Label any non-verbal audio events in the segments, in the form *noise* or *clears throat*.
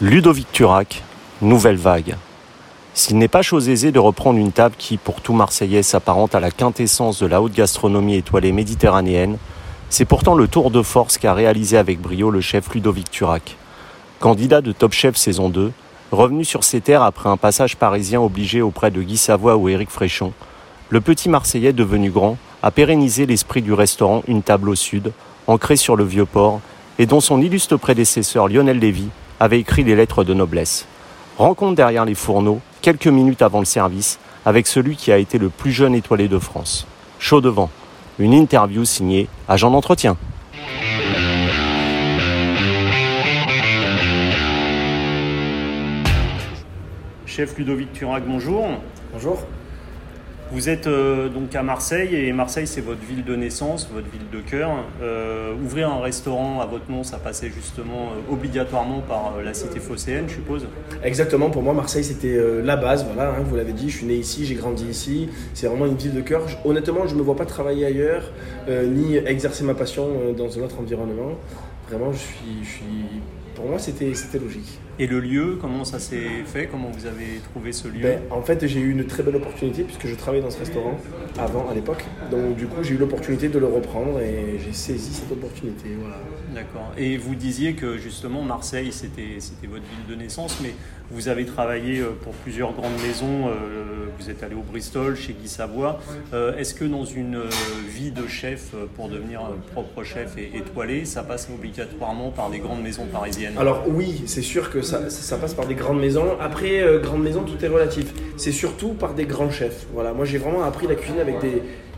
Ludovic Turac, nouvelle vague. S'il n'est pas chose aisée de reprendre une table qui, pour tout Marseillais, s'apparente à la quintessence de la haute gastronomie étoilée méditerranéenne, c'est pourtant le tour de force qu'a réalisé avec brio le chef Ludovic Turac. Candidat de Top Chef saison 2, revenu sur ses terres après un passage parisien obligé auprès de Guy Savoie ou Éric Fréchon, le petit Marseillais devenu grand a pérennisé l'esprit du restaurant Une table au sud, ancré sur le vieux port, et dont son illustre prédécesseur Lionel Lévy avait écrit les lettres de noblesse. Rencontre derrière les fourneaux, quelques minutes avant le service, avec celui qui a été le plus jeune étoilé de France. Chaud devant. Une interview signée Agent d'entretien. Chef Ludovic Turac, bonjour. Bonjour. Vous êtes euh, donc à Marseille et Marseille c'est votre ville de naissance, votre ville de cœur. Euh, ouvrir un restaurant à votre nom, ça passait justement euh, obligatoirement par la cité phocéenne, je suppose? Exactement, pour moi Marseille c'était la base, voilà, hein, vous l'avez dit, je suis né ici, j'ai grandi ici, c'est vraiment une ville de cœur. honnêtement, je ne me vois pas travailler ailleurs, ni exercer ma passion dans un autre environnement. Vraiment, je suis, je suis pour moi, c'était logique. Et le lieu, comment ça s'est fait? Comment vous avez trouvé ce lieu? Ben, En fait, j'ai eu une très belle opportunité puisque je travaillais dans ce restaurant avant, à l'époque. Donc, du coup, j'ai eu l'opportunité de le reprendre et j'ai saisi cette opportunité. Voilà. D'accord. Et vous disiez que justement, Marseille, c'était votre ville de naissance, mais vous avez travaillé euh, pour plusieurs grandes maisons. Euh, vous êtes allé au Bristol, chez Guy Savoie. Euh, est-ce que dans une vie de chef, pour devenir propre chef et étoilé, ça passe obligatoirement par des grandes maisons parisiennes? Alors oui, c'est sûr que ça, passe par des grandes maisons. Après, grandes maisons, tout est relatif. C'est surtout par des grands chefs. Voilà, moi j'ai vraiment appris la cuisine avec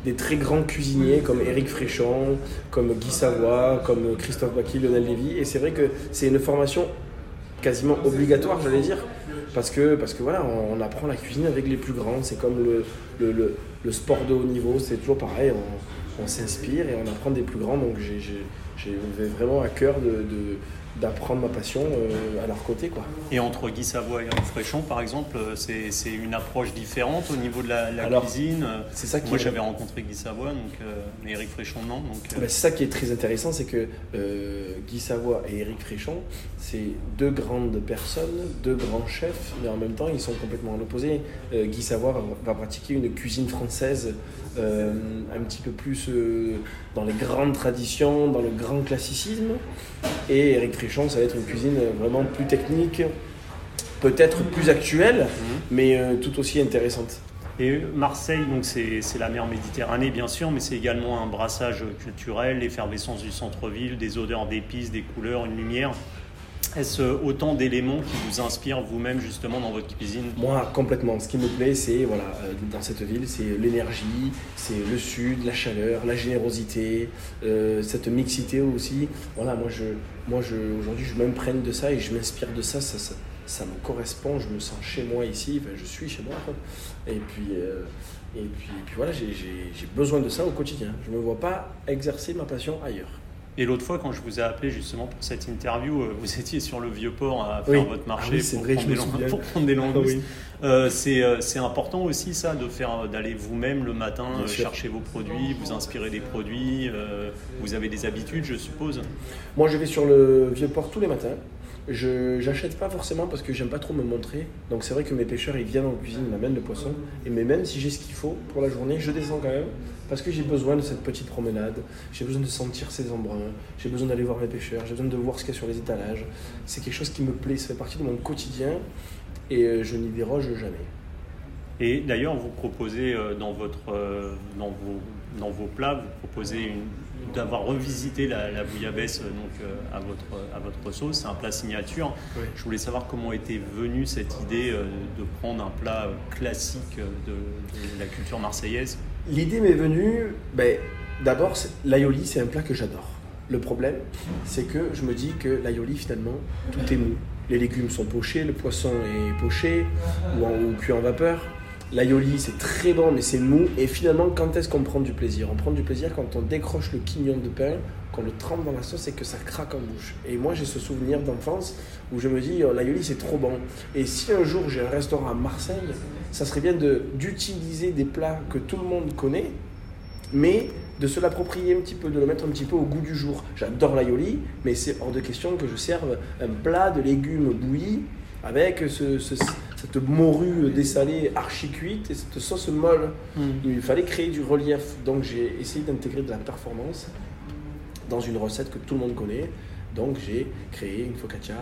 des, très grands cuisiniers comme Éric Fréchon, comme Guy Savoie, comme Christophe Baki, Lionel Lévy. Et c'est vrai que c'est une formation quasiment obligatoire, j'allais dire, parce que, parce que voilà, on, apprend la cuisine avec les plus grands. C'est comme le, sport de haut niveau, c'est toujours pareil. On, on s'inspire et on apprend des plus grands. Donc j'ai vraiment à cœur de d'apprendre ma passion euh, à leur côté. Quoi. Et entre Guy Savoie et Eric Fréchon, par exemple, euh, c'est une approche différente au niveau de la, cuisine C'est ça qui Moi, j'avais rencontré Guy Savoie, donc, euh, mais Eric Fréchon, non. Donc, bah, c'est ça qui est très intéressant, c'est que Guy Savoie et Eric Fréchon, c'est deux grandes personnes, deux grands chefs, mais en même temps, ils sont complètement à l'opposé. Guy Savoie va, pratiquer une cuisine française un petit peu plus dans les grandes traditions, dans le grand classicisme. Et Eric Fréchon, ça va être une cuisine vraiment plus technique, peut-être plus actuelle, mhm. mais euh, tout aussi intéressante. Et Marseille, donc c'est la mer Méditerranée bien sûr, mais c'est également un brassage culturel, l'effervescence du centre-ville, des odeurs d'épices, des couleurs, une lumière. Est-ce autant d'éléments qui vous inspirent vous-même justement dans votre cuisine? Moi, complètement. Ce qui me plaît, c'est voilà, euh, dans cette ville, c'est l'énergie, c'est le sud, la chaleur, la générosité, euh, cette mixité aussi. Voilà, moi, je, moi, je, aujourd'hui, je m'imprègne de ça et je m'inspire de ça. Ça, ça. me correspond. Je me sens chez moi ici. Je suis chez moi. Et puis. Euh, et puis, et puis voilà, j'ai besoin de ça au quotidien. Je ne me vois pas exercer ma passion ailleurs. Et l'autre fois, quand je vous ai appelé justement pour cette interview, euh, vous *laughs* étiez sur le vieux port à faire votre marché ah pour, prendre des pour, prendre des langoustes. Euh, euh, c'est important aussi ça, de faire d'aller vous-même le matin chercher vos produits, vous inspirer des produits. vous avez des habitudes, je suppose. Moi, je vais sur le vieux port tous les matins. Je n'achète pas forcément parce que j'aime pas trop me montrer. Donc c'est vrai que mes pêcheurs ils viennent en cuisine, ils m'amènent le poisson. Et mais même si j'ai ce qu'il faut pour la journée, je descends quand même parce que j'ai besoin de cette petite promenade. J'ai besoin de sentir ces embruns. J'ai besoin d'aller voir mes pêcheurs. J'ai besoin de voir ce qu'il y a sur les étalages. C'est quelque chose qui me plaît. Ça fait partie de mon quotidien et euh, je n'y déroge jamais. Et d'ailleurs, vous proposez euh, dans, votre, euh, dans, vos, dans vos plats, vous proposez d'avoir revisité la, la bouillabaisse donc, à, votre, à votre sauce. C'est un plat signature. Je voulais savoir comment était venue cette idée de prendre un plat classique de, la culture marseillaise. L'idée m'est venue, ben, d'abord, l'aioli, c'est un plat que j'adore. Le problème, c'est que je me dis que l'aioli, finalement, tout est mou. Les légumes sont pochés, le poisson est poché ou, en, cuit en vapeur. L'aioli, c'est très bon, mais c'est mou. Et finalement, quand est-ce qu'on prend du plaisir? On prend du plaisir quand on décroche le quignon de pain, qu'on le trempe dans la sauce et que ça craque en bouche. Et moi, j'ai ce souvenir d'enfance où je me dis, oh, l'aioli, c'est trop bon. Et si un jour j'ai un restaurant à Marseille, ça serait bien d'utiliser des plats que tout le monde connaît, mais de se l'approprier un petit peu, de le mettre un petit peu au goût du jour. J'adore l'aioli, mais c'est hors de question que je serve un plat de légumes bouillis avec ce, cette morue dessalée archi cuite et cette sauce molle. Hmm. Il fallait créer du relief, donc j'ai essayé d'intégrer de la performance dans une recette que tout le monde connaît. Donc j'ai créé une focaccia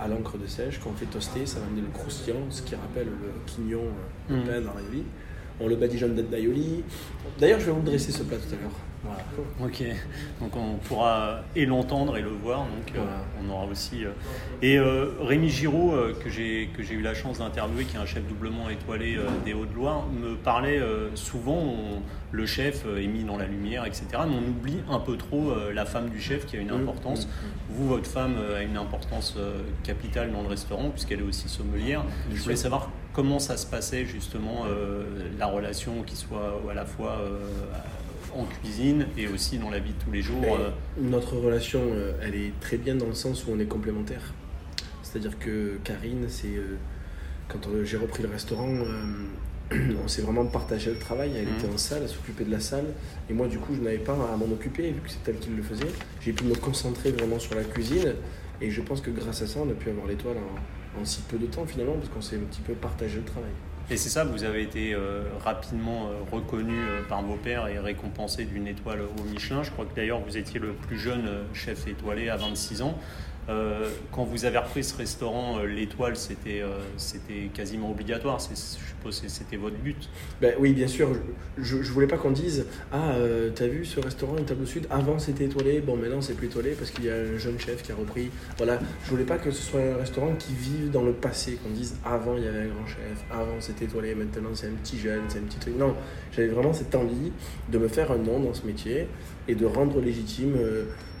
à l'encre de sèche qu'on fait toaster, ça va amener le croustillant, ce qui rappelle le quignon euh, pain dans la vie. On le badigeonne d'aioli. D'ailleurs, je vais vous dresser ce plat tout à l'heure. Voilà. Ok, donc on pourra et l'entendre et le voir, donc euh, on aura aussi. Euh, et euh, Rémi Giraud, que j'ai que j'ai eu la chance d'interviewer, qui est un chef doublement étoilé des Hauts-de-Loire, me parlait souvent. le chef est mis dans la lumière, etc. Mais on oublie un peu trop la femme du chef qui a une mmh, importance. Mmh, mmh. Vous, votre femme a une importance capitale dans le restaurant puisqu'elle est aussi sommelière. Je voulais savoir comment ça se passait justement la relation qui soit à la fois en cuisine et aussi dans la vie de tous les jours euh. Notre relation, euh, elle est très bien dans le sens où on est complémentaires. C'est-à-dire que Karine, c'est euh, quand j'ai repris le restaurant, *clears throat* on s'est vraiment partagé le travail. Elle mmh. était en salle, elle s'occupait de la salle. Et moi, du coup, je n'avais pas à m'en occuper, vu que c'est elle qui le faisait. J'ai pu me concentrer vraiment sur la cuisine. Et je pense que grâce à ça, on a pu avoir l'étoile en, en si peu de temps, finalement, parce qu'on s'est un petit peu partagé le travail. Et c'est ça, vous avez été euh, rapidement euh, reconnu euh, par vos pairs et récompensé d'une étoile au Michelin. Je crois que d'ailleurs vous étiez le plus jeune chef étoilé à 26 ans. Euh, quand vous avez repris ce restaurant, euh, l'étoile, c'était euh, c'était quasiment obligatoire. Je suppose que c'était votre but. Ben, oui, bien sûr. Je, je voulais pas qu'on dise Ah, t'as vu ce restaurant, une table sud? Avant c'était étoilé, bon maintenant c'est plus étoilé parce qu'il y a un jeune chef qui a repris. Voilà, je voulais pas que ce soit un restaurant qui vive dans le passé, qu'on dise Avant il y avait un grand chef, avant c'était étoilé, maintenant c'est un petit jeune, c'est un petit truc. Non, j'avais vraiment cette envie de me faire un nom dans ce métier et de rendre légitime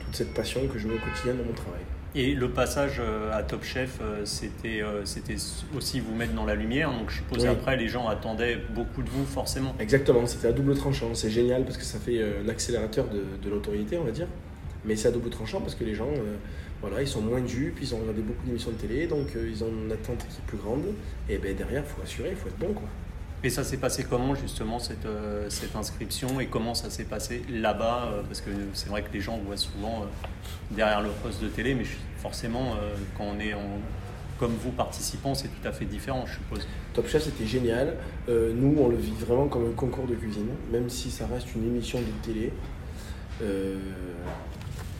toute cette passion que je mets au quotidien dans mon travail. Et le passage euh, à Top Chef, euh, c'était euh, c'était aussi vous mettre dans la lumière. Donc je suppose après, les gens attendaient beaucoup de vous, forcément. Exactement, c'était à double tranchant. C'est génial parce que ça fait l'accélérateur de, de l'autorité, on va dire. Mais c'est à double tranchant parce que les gens, voilà, ils sont moins dus, puis ils ont regardé beaucoup d'émissions de télé, donc ils ont une attente qui est plus grande. Et ben derrière, il faut assurer, il faut être bon. Quoi. Et ça s'est passé comment justement cette, euh, cette inscription et comment ça s'est passé là-bas euh, Parce que c'est vrai que les gens voient souvent euh, derrière le poste de télé, mais forcément quand on est en, comme vous participant, c'est tout à fait différent, je suppose. Top Chef, c'était génial. nous, on le vit vraiment comme un concours de cuisine, même si ça reste une émission de télé.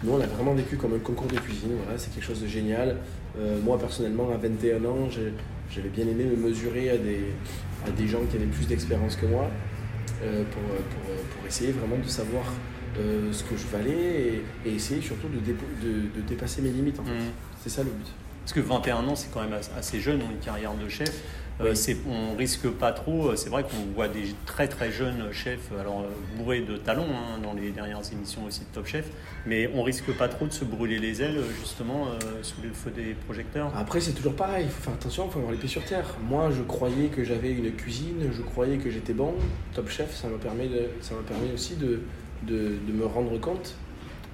nous, on l'a vraiment vécu comme un concours de cuisine. Voilà, c'est quelque chose de génial. moi, personnellement, à 21 ans, j'avais bien aimé me mesurer à des, à des gens qui avaient plus d'expérience que moi euh, pour, pour, pour, essayer vraiment de savoir euh, ce que je valais et, essayer surtout de, de, dépasser mes limites. En fait. Mmh. C'est ça le but. Parce que 21 ans, c'est quand même assez jeune une carrière de chef. Euh, on risque pas trop. Euh, c'est vrai qu'on voit des très très jeunes chefs, alors euh, bourrés de talons hein, dans les dernières émissions aussi de Top Chef, mais on risque pas trop de se brûler les ailes justement sous le feu des projecteurs. Après, c'est toujours pareil. Il faut faire attention, il faut avoir les pieds sur terre. Moi, je croyais que j'avais une cuisine, je croyais que j'étais bon. Top Chef, ça m'a permis, permis aussi de, de, de me rendre compte.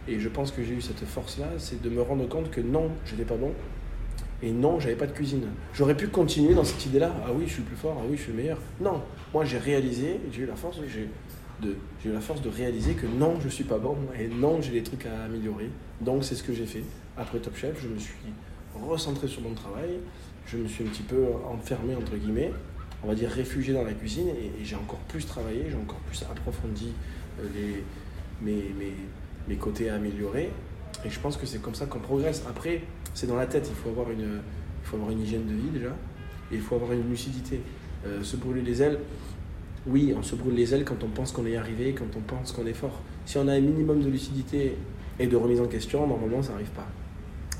Et je pense que j'ai eu cette force-là, c'est de me rendre compte que non, je n'étais pas bon, et non, j'avais pas de cuisine. J'aurais pu continuer dans cette idée-là. Ah oui, je suis plus fort. Ah oui, je suis le meilleur. Non, moi j'ai réalisé, j'ai eu la force, j'ai eu la force de réaliser que non, je suis pas bon et non, j'ai des trucs à améliorer. Donc c'est ce que j'ai fait. Après Top Chef, je me suis recentré sur mon travail. Je me suis un petit peu enfermé entre guillemets, on va dire réfugié dans la cuisine et, j'ai encore plus travaillé, j'ai encore plus approfondi euh, mes, mes, mes côtés à améliorer. Et je pense que c'est comme ça qu'on progresse. Après, c'est dans la tête. Il faut avoir une, il faut avoir une hygiène de vie déjà, et il faut avoir une lucidité. Euh, se brûler les ailes, oui, on se brûle les ailes quand on pense qu'on est arrivé, quand on pense qu'on est fort. Si on a un minimum de lucidité et de remise en question, normalement, ça n'arrive pas.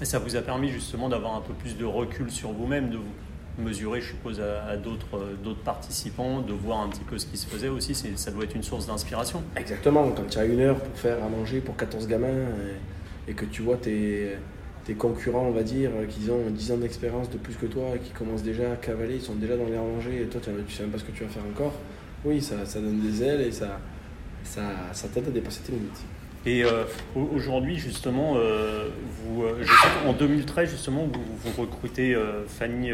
Et ça vous a permis justement d'avoir un peu plus de recul sur vous-même, de vous mesurer, je suppose, à, d'autres, euh, d'autres participants, de voir un petit peu ce qui se faisait aussi. C'est, ça doit être une source d'inspiration. Exactement. Quand tu as une heure pour faire à manger pour 14 gamins et, et que tu vois tes tes concurrents, on va dire, qui ont 10 ans d'expérience de plus que toi, qui commencent déjà à cavaler, ils sont déjà dans les rangées, et toi, tu ne sais même pas ce que tu vas faire encore, oui, ça, ça donne des ailes et ça, ça, t'aide à dépasser tes limites. Et euh, aujourd'hui, justement, euh, euh, qu'en 2013, justement, vous, vous recrutez Fanny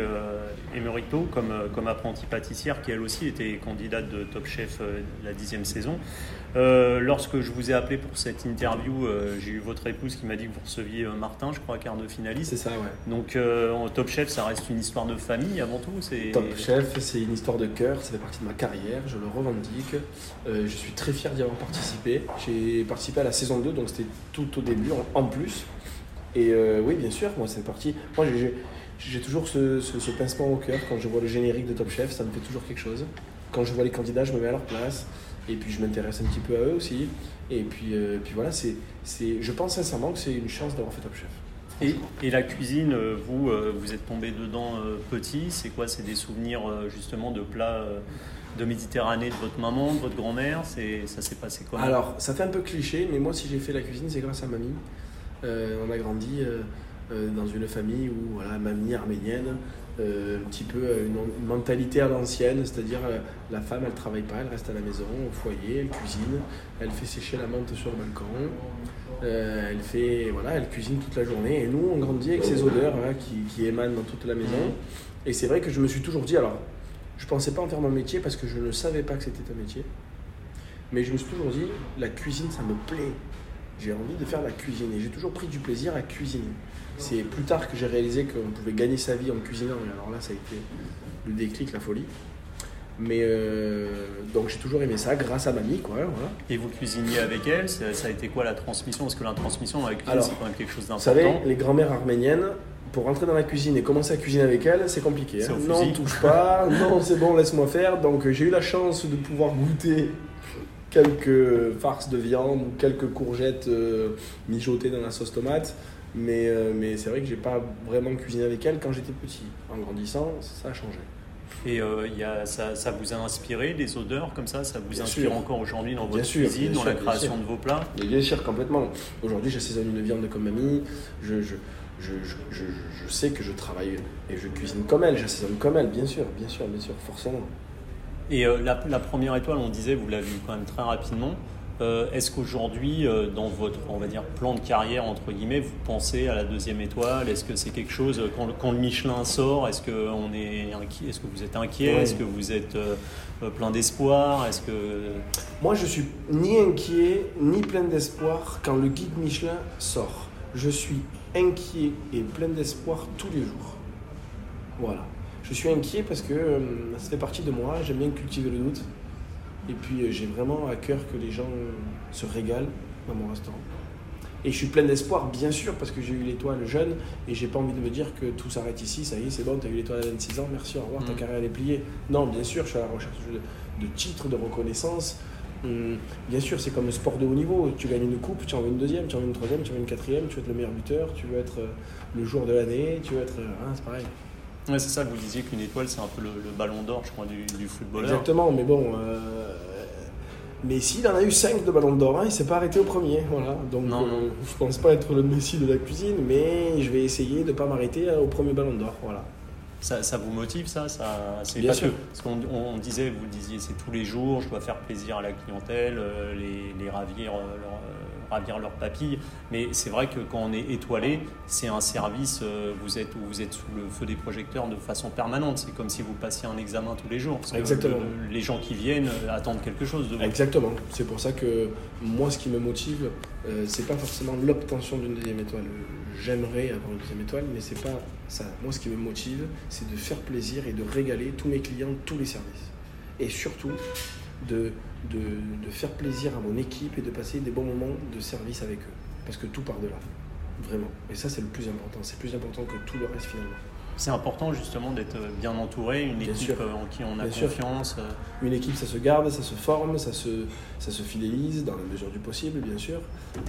Emerito comme, comme apprentie pâtissière, qui elle aussi était candidate de Top Chef la dixième saison. Lorsque je vous ai appelé pour cette interview, j'ai eu votre épouse qui m'a dit que vous receviez Martin, je crois, quart de finaliste. C'est ça, ouais. Donc, en Top Chef, ça reste une histoire de famille avant tout. Top Chef, c'est une histoire de cœur, ça fait partie de ma carrière, je le revendique. je suis très fier d'y avoir participé. J'ai participé à la saison 2, donc c'était tout au début en, plus. Et euh, oui, bien sûr, moi c'est parti. Moi j'ai toujours ce, ce, pincement au cœur quand je vois le générique de Top Chef, ça me fait toujours quelque chose. Quand je vois les candidats, je me mets à leur place. Et puis je m'intéresse un petit peu à eux aussi. Et puis, euh, puis voilà, c'est, je pense sincèrement que c'est une chance d'avoir fait Top Chef. Et, et, la cuisine, euh, vous, vous êtes tombé dedans petit. C'est quoi? C'est des souvenirs justement de plats de Méditerranée de votre maman, de votre grand-mère? Ça s'est passé comment? Alors, ça fait un peu cliché, mais moi, si j'ai fait la cuisine, c'est grâce à mamie. Euh, on a grandi euh, euh, dans une famille où, voilà, mamie arménienne, un petit peu une, mentalité à l'ancienne, c'est-à-dire la femme, elle travaille pas, elle reste à la maison, au foyer, elle cuisine, elle fait sécher la menthe sur le balcon, elle fait, voilà, elle cuisine toute la journée. Et nous, on grandit avec ces odeurs hein, qui, qui émanent dans toute la maison. Et c'est vrai que je me suis toujours dit, alors je pensais pas en faire mon métier parce que je ne savais pas que c'était un métier. Mais je me suis toujours dit, la cuisine, ça me plaît. J'ai envie de faire la cuisine et j'ai toujours pris du plaisir à cuisiner. C'est plus tard que j'ai réalisé qu'on pouvait gagner sa vie en cuisinant. Et alors là, ça a été le déclic, la folie. Mais euh, donc j'ai toujours aimé ça grâce à mamie. Quoi, voilà. Et vous cuisiniez avec elle ça, a été quoi la transmission? Parce que la transmission avec la c'est quand même quelque chose d'important. Vous savez, les grand-mères arméniennes, pour rentrer dans la cuisine et commencer à cuisiner avec elle, c'est compliqué. Hein. Non, touche pas, non, c'est bon, laisse-moi faire. Donc j'ai eu la chance de pouvoir goûter quelques farces de viande ou quelques courgettes euh, mijotées dans la sauce tomate. Mais, euh, mais c'est vrai que j'ai pas vraiment cuisiné avec elle quand j'étais petit. En grandissant, ça a changé. Et euh, y a, ça, ça, vous a inspiré des odeurs comme ça? Ça vous inspire encore aujourd'hui dans votre cuisine, dans la création de vos plats? Bien sûr, complètement. Aujourd'hui, j'assaisonne une viande comme mamie. Je, je, je, je, je, sais que je travaille et je cuisine comme elle, j'assaisonne comme elle, bien sûr, bien sûr, bien sûr, forcément. Et euh, la, la, première étoile, on disait, vous l'avez eu quand même très rapidement. Euh, est-ce qu'aujourd'hui, euh, dans votre, on va dire, plan de carrière entre guillemets, vous pensez à la deuxième étoile? Est-ce que c'est quelque chose quand, quand, le Michelin sort Est-ce que on est Est-ce que vous êtes inquiet? Est-ce que vous êtes plein d'espoir? Est-ce que moi, je suis ni inquiet ni plein d'espoir quand le guide Michelin sort. Je suis inquiet et plein d'espoir tous les jours. Voilà. Je suis inquiet parce que euh, ça fait partie de moi, j'aime bien cultiver le doute. Et puis euh, j'ai vraiment à cœur que les gens se régalent dans mon restaurant. Et je suis plein d'espoir, bien sûr, parce que j'ai eu l'étoile jeune et j'ai pas envie de me dire que tout s'arrête ici, ça y est, c'est bon, tu as eu l'étoile à 26 ans, merci, au revoir, ta mm. carrière est pliée. Non, bien sûr, je suis à la recherche de, de titres, de reconnaissance, Hum, bien sûr, c'est comme le sport de haut niveau. Tu gagnes une coupe, tu en veux une deuxième, tu en veux une troisième, tu en veux une quatrième, tu veux être le meilleur buteur, tu veux être euh, le joueur de l'année, tu veux être. Euh, hein, c'est pareil. Ouais, c'est ça, vous disiez qu'une étoile, c'est un peu le, ballon d'or, je crois, du, du, footballeur. Exactement, mais bon. Euh, Messi, il en a eu 5 de ballon d'or, hein, il s'est pas arrêté au premier. Voilà. Donc, non, je pense pas être le Messi de la cuisine, mais je vais essayer de ne pas m'arrêter au premier ballon d'or. Voilà. Ça, vous motive ça, ça c'est Bien sûr. parce qu'on on disait, vous le disiez, c'est tous les jours, je dois faire plaisir à la clientèle, euh, les, les ravir, euh, leur, euh, ravir leurs papilles. Mais c'est vrai que quand on est étoilé, c'est un service, vous êtes, vous êtes sous le feu des projecteurs de façon permanente. C'est comme si vous passiez un examen tous les jours. Exactement. les gens qui viennent attendent quelque chose de vous. Exactement. C'est pour ça que moi, ce qui me motive, c'est pas forcément l'obtention d'une deuxième étoile j'aimerais avoir une deuxième étoile, mais c'est pas ça. Moi, ce qui me motive, c'est de faire plaisir et de régaler tous mes clients, tous les services. Et surtout, de, de, de, faire plaisir à mon équipe et de passer des bons moments de service avec eux. Parce que tout part de là. Vraiment. Et ça, c'est le plus important. C'est plus important que tout le reste finalement. C'est important justement d'être bien entouré, une équipe euh, en qui on a confiance. Euh. Une équipe, ça se garde, ça se forme, ça se, ça se fidélise dans la mesure du possible, bien sûr.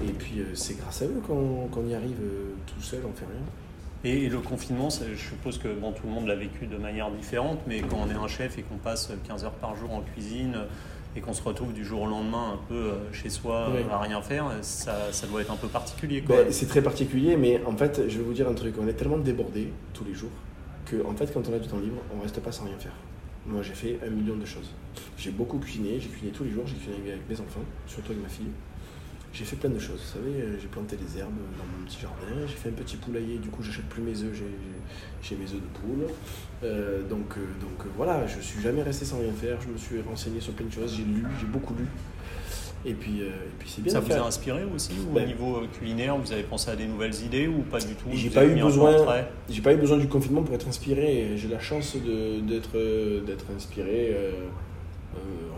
Et puis euh, c'est grâce à eux qu'on y arrive tout seul, on fait rien. Et, le confinement, je suppose que bon, tout le monde l'a vécu de manière différente, mais quand on est un chef et qu'on passe 15 heures par jour en cuisine et qu'on se retrouve du jour au lendemain un peu chez soi à rien faire, ça, ça, doit être un peu particulier. Ben, c'est très particulier, mais en fait, je vais vous dire un truc, on est tellement débordé tous les jours que en fait, quand on a du temps libre, on reste pas sans rien faire. Moi, j'ai fait un million de choses. J'ai beaucoup cuisiné, j'ai cuisiné tous les jours, j'ai cuisiné avec mes enfants, surtout avec ma fille. J'ai fait plein de choses, vous savez, euh, j'ai planté des herbes dans mon petit jardin, j'ai fait un petit poulailler, du coup j'achète plus mes œufs, j'ai- mes œufs de poule. Euh, donc, euh, donc voilà, je suis jamais resté sans rien faire, je me suis renseigné sur plein de choses, j'ai lu, j'ai beaucoup lu. Et puis, euh, et puis c'est bien Ça vous a inspiré aussi ou Ben. au niveau culinaire Vous avez pensé à des nouvelles idées ou pas du tout J'ai pas eu besoin- J'ai pas eu besoin du confinement pour être inspiré. J'ai la chance d'être d'être inspiré, euh,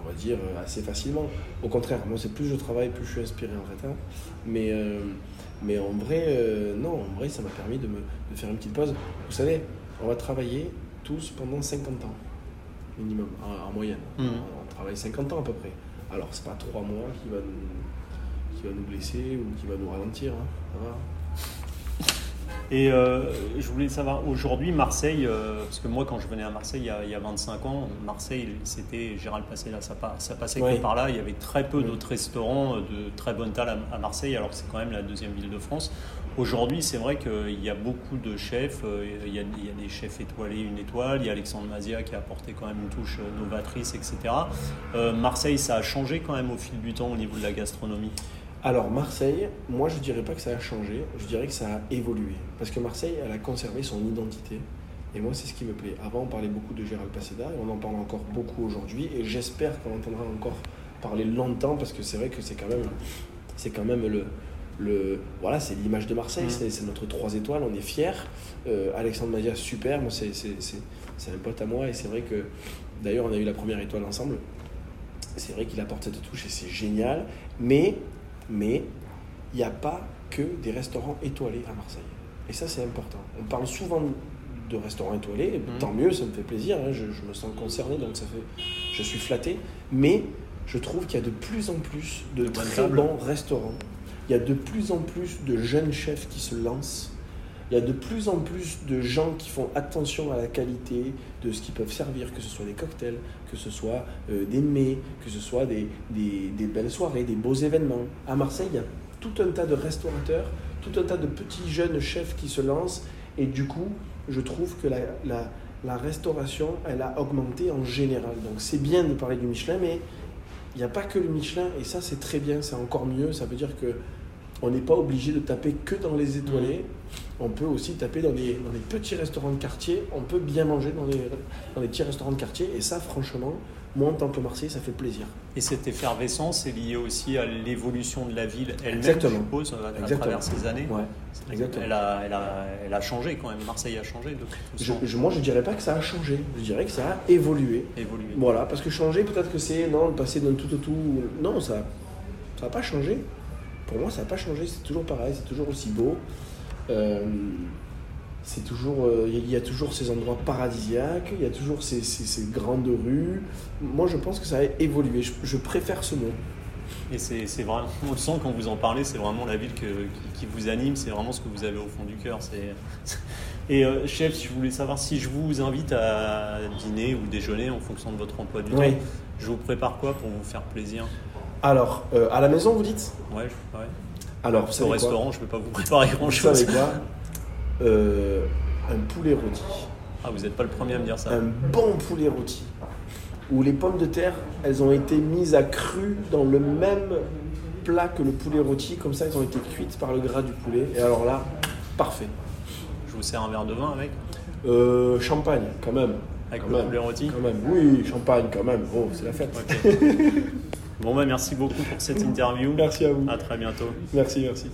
va dire, assez facilement. Au contraire, moi, c'est plus je travaille, plus je suis inspiré en fait. hein. Mais, euh, mais en vrai, euh, non, en vrai, ça m'a permis de, me, de faire une petite pause. Vous savez, on va travailler tous pendant 50 ans, minimum, en, en moyenne. Mhm. On travaille 50 ans à peu près. Alors, c'est pas 3 mois qui va nous, qui va nous blesser ou qui va nous ralentir. hein. Ça va. Et euh, je voulais savoir, aujourd'hui, Marseille, euh, parce que moi, quand je venais à Marseille il y a, il y a 25 ans, Marseille, c'était Gérald passait là, ça, pa- ça passait Oui. que par là. Il y avait très peu Oui. d'autres restaurants euh, de très bonne taille à, à Marseille, alors que c'est quand même la deuxième ville de France. Aujourd'hui, c'est vrai qu'il y a beaucoup de chefs. Il y, a, il y a des chefs étoilés, une étoile. Il y a Alexandre Mazia qui a apporté quand même une touche novatrice, etc. Euh, Marseille, ça a changé quand même au fil du temps au niveau de la gastronomie? Alors Marseille, moi je dirais pas que ça a changé, je dirais que ça a évolué. Parce que Marseille, elle a conservé son identité. Et moi c'est ce qui me plaît. Avant on parlait beaucoup de Gérald Paseda et on en parle encore beaucoup aujourd'hui. Et j'espère qu'on entendra encore parler longtemps parce que c'est vrai que c'est quand même, c'est quand même le, le voilà, c'est l'image de Marseille, Mhm. c'est, notre trois étoiles, on est fiers. Euh, Alexandre Mazia, super, moi c'est, c'est, c'est, c'est un pote à moi et c'est vrai que d'ailleurs on a eu la première étoile ensemble. C'est vrai qu'il apporte cette touche et c'est génial. Mais mais il n'y a pas que des restaurants étoilés à Marseille. Et ça, c'est important. On parle souvent de restaurants étoilés, Mhm. tant mieux, ça me fait plaisir, hein, je, je me sens concerné, donc ça fait, je suis flatté. Mais je trouve qu'il y a de plus en plus de, De très bons restaurants. Il y a de plus en plus de jeunes chefs qui se lancent. Il y a de plus en plus de gens qui font attention à la qualité de ce qu'ils peuvent servir, que ce soit des cocktails, que ce soit euh, des mets, que ce soit des, belles soirées, des beaux événements. À Marseille, il y a tout un tas de restaurateurs, tout un tas de petits jeunes chefs qui se lancent. Et du coup, je trouve que la, la restauration, elle a augmenté en général. Donc c'est bien de parler du Michelin, mais il n'y a pas que le Michelin. Et ça, c'est très bien, c'est encore mieux. Ça veut dire que on n'est pas obligé de taper que dans les étoilés. On peut aussi taper dans les petits restaurants de quartier. On peut bien manger dans les petits restaurants de quartier. Et ça, franchement, moi, en tant que Marseillais, ça fait plaisir. Et cette effervescence est liée aussi à l'évolution de la ville elle-même, je suppose, à, Exactement. travers ces années. Ouais. Exactement. a, elle a, elle a changé quand même. Marseille a changé de toute Je, façon. je- moi, je dirais pas que ça a changé. Je dirais que ça a évolué. évolué. Voilà, parce que changer, peut-être que c'est non, passer d'un tout au tout. Non, ça ça n'a pas changé. Pour moi, ça n'a pas changé. C'est toujours pareil, c'est toujours aussi beau. Euh, c'est toujours, euh, il y a- il y, a toujours ces endroits paradisiaques, il y a toujours ces, ces- ces grandes rues. Moi, je pense que ça a évolué. Je, je préfère ce mot. Et c'est vraiment, on le sent quand vous en parlez, c'est vraiment la ville que- qui, qui vous anime, c'est vraiment ce que vous avez au fond du cœur. *laughs* Et euh, chef, je voulais savoir si je vous invite à dîner ou déjeuner en fonction de votre emploi du Oui. temps. Je vous prépare quoi pour vous faire plaisir? Alors, euh, à la maison, vous dites? Ouais, je- ouais. Alors, vous Au savez restaurant, je ne vais pas vous préparer Vous grand-chose. savez quoi? *laughs* Euh, Un poulet rôti. Ah, vous n'êtes pas le premier à me dire ça. un bon poulet rôti. Où les pommes de terre elles ont été mises à cru dans le même plat que le poulet rôti. Comme ça elles ont été cuites par le gras du poulet. Et alors là parfait. Je vous sers un verre de vin avec? Euh, champagne quand même. Avec Quand le même. poulet rôti? Quand même. Oui champagne quand même. Oh c'est la fête. *laughs* Bon, bah merci beaucoup pour cette interview. merci à vous À très bientôt. merci merci